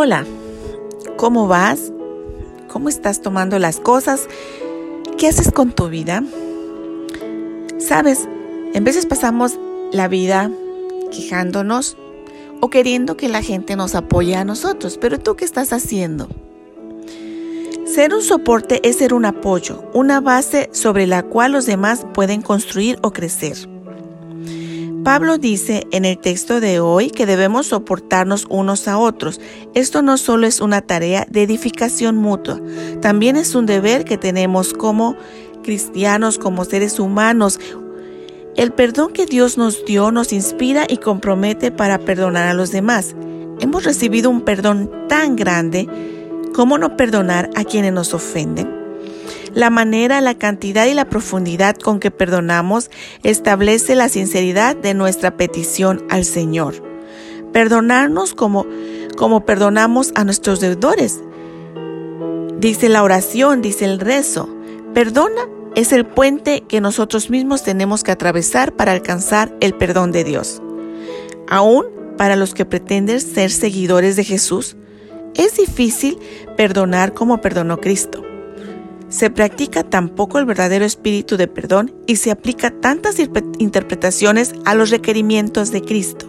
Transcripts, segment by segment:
Hola, ¿cómo vas? ¿Cómo estás tomando las cosas? ¿Qué haces con tu vida? Sabes, en veces pasamos la vida quejándonos o queriendo que la gente nos apoye a nosotros, pero tú qué estás haciendo? Ser un soporte es ser un apoyo, una base sobre la cual los demás pueden construir o crecer. Pablo dice en el texto de hoy que debemos soportarnos unos a otros. Esto no solo es una tarea de edificación mutua, también es un deber que tenemos como cristianos, como seres humanos. El perdón que Dios nos dio nos inspira y compromete para perdonar a los demás. Hemos recibido un perdón tan grande, ¿cómo no perdonar a quienes nos ofenden? La manera, la cantidad y la profundidad con que perdonamos establece la sinceridad de nuestra petición al Señor. Perdonarnos como, como perdonamos a nuestros deudores. Dice la oración, dice el rezo. Perdona es el puente que nosotros mismos tenemos que atravesar para alcanzar el perdón de Dios. Aún para los que pretenden ser seguidores de Jesús, es difícil perdonar como perdonó Cristo se practica tampoco el verdadero espíritu de perdón y se aplica tantas interpretaciones a los requerimientos de Cristo,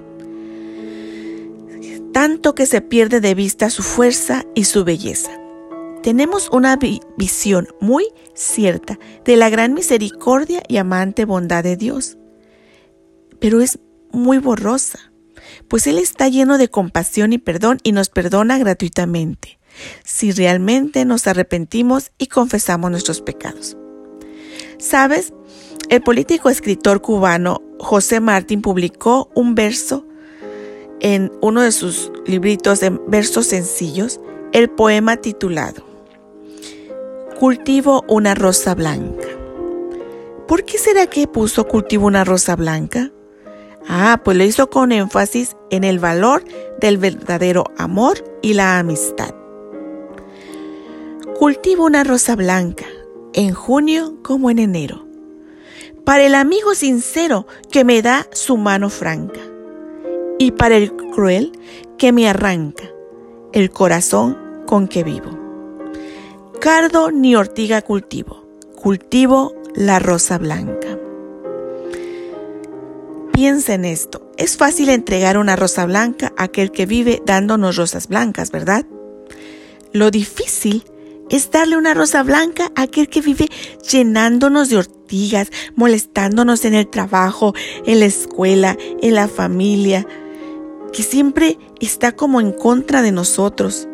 tanto que se pierde de vista su fuerza y su belleza. Tenemos una visión muy cierta de la gran misericordia y amante bondad de Dios, pero es muy borrosa, pues Él está lleno de compasión y perdón y nos perdona gratuitamente si realmente nos arrepentimos y confesamos nuestros pecados. ¿Sabes? El político escritor cubano José Martín publicó un verso en uno de sus libritos de versos sencillos, el poema titulado Cultivo una rosa blanca. ¿Por qué será que puso cultivo una rosa blanca? Ah, pues lo hizo con énfasis en el valor del verdadero amor y la amistad. Cultivo una rosa blanca, en junio como en enero, para el amigo sincero que me da su mano franca, y para el cruel que me arranca el corazón con que vivo. Cardo ni ortiga cultivo, cultivo la rosa blanca. Piensa en esto, es fácil entregar una rosa blanca a aquel que vive dándonos rosas blancas, ¿verdad? Lo difícil es darle una rosa blanca a aquel que vive llenándonos de ortigas, molestándonos en el trabajo, en la escuela, en la familia, que siempre está como en contra de nosotros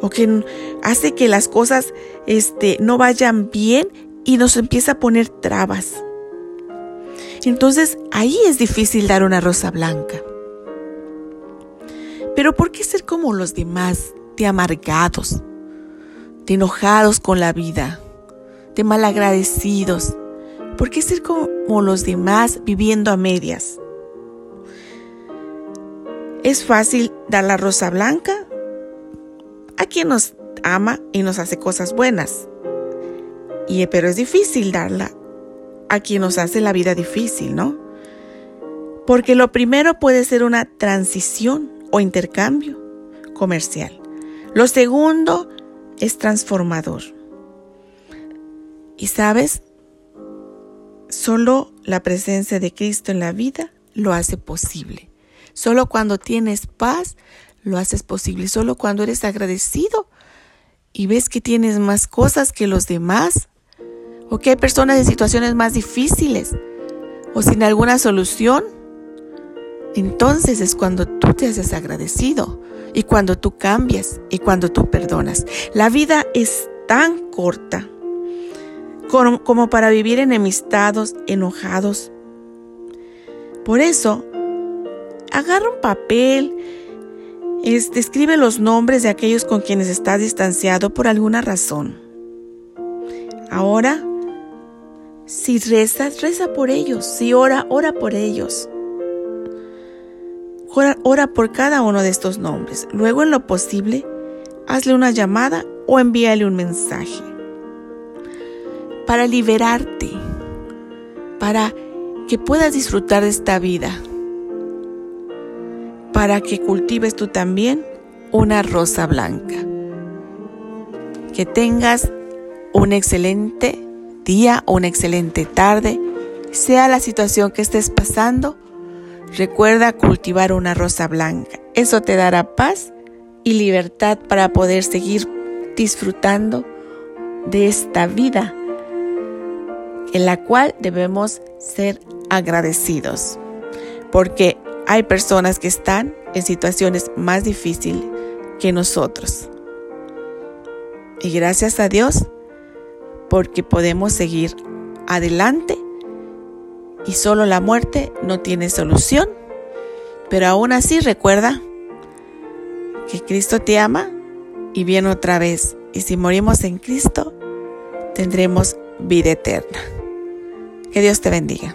o que hace que las cosas este, no vayan bien y nos empieza a poner trabas. Entonces ahí es difícil dar una rosa blanca. Pero ¿por qué ser como los demás, de amargados? Enojados con la vida, de malagradecidos. ¿Por qué ser como los demás viviendo a medias? Es fácil dar la rosa blanca a quien nos ama y nos hace cosas buenas. Y, pero es difícil darla a quien nos hace la vida difícil, ¿no? Porque lo primero puede ser una transición o intercambio comercial. Lo segundo es transformador. Y sabes, solo la presencia de Cristo en la vida lo hace posible. Solo cuando tienes paz, lo haces posible. Solo cuando eres agradecido y ves que tienes más cosas que los demás, o que hay personas en situaciones más difíciles, o sin alguna solución, entonces es cuando tú te haces agradecido y cuando tú cambias y cuando tú perdonas. La vida es tan corta como para vivir enemistados, enojados. Por eso, agarra un papel, escribe los nombres de aquellos con quienes estás distanciado por alguna razón. Ahora, si rezas, reza por ellos. Si ora, ora por ellos. Ora, por cada uno de estos nombres. Luego, en lo posible, hazle una llamada o envíale un mensaje. Para liberarte, para que puedas disfrutar de esta vida, para que cultives tú también una rosa blanca. Que tengas un excelente día una excelente tarde, sea la situación que estés pasando. Recuerda cultivar una rosa blanca. Eso te dará paz y libertad para poder seguir disfrutando de esta vida en la cual debemos ser agradecidos. Porque hay personas que están en situaciones más difíciles que nosotros. Y gracias a Dios porque podemos seguir adelante y solo la muerte no tiene solución. Pero aún así recuerda que Cristo te ama y viene otra vez. Y si morimos en Cristo, tendremos vida eterna. Que Dios te bendiga.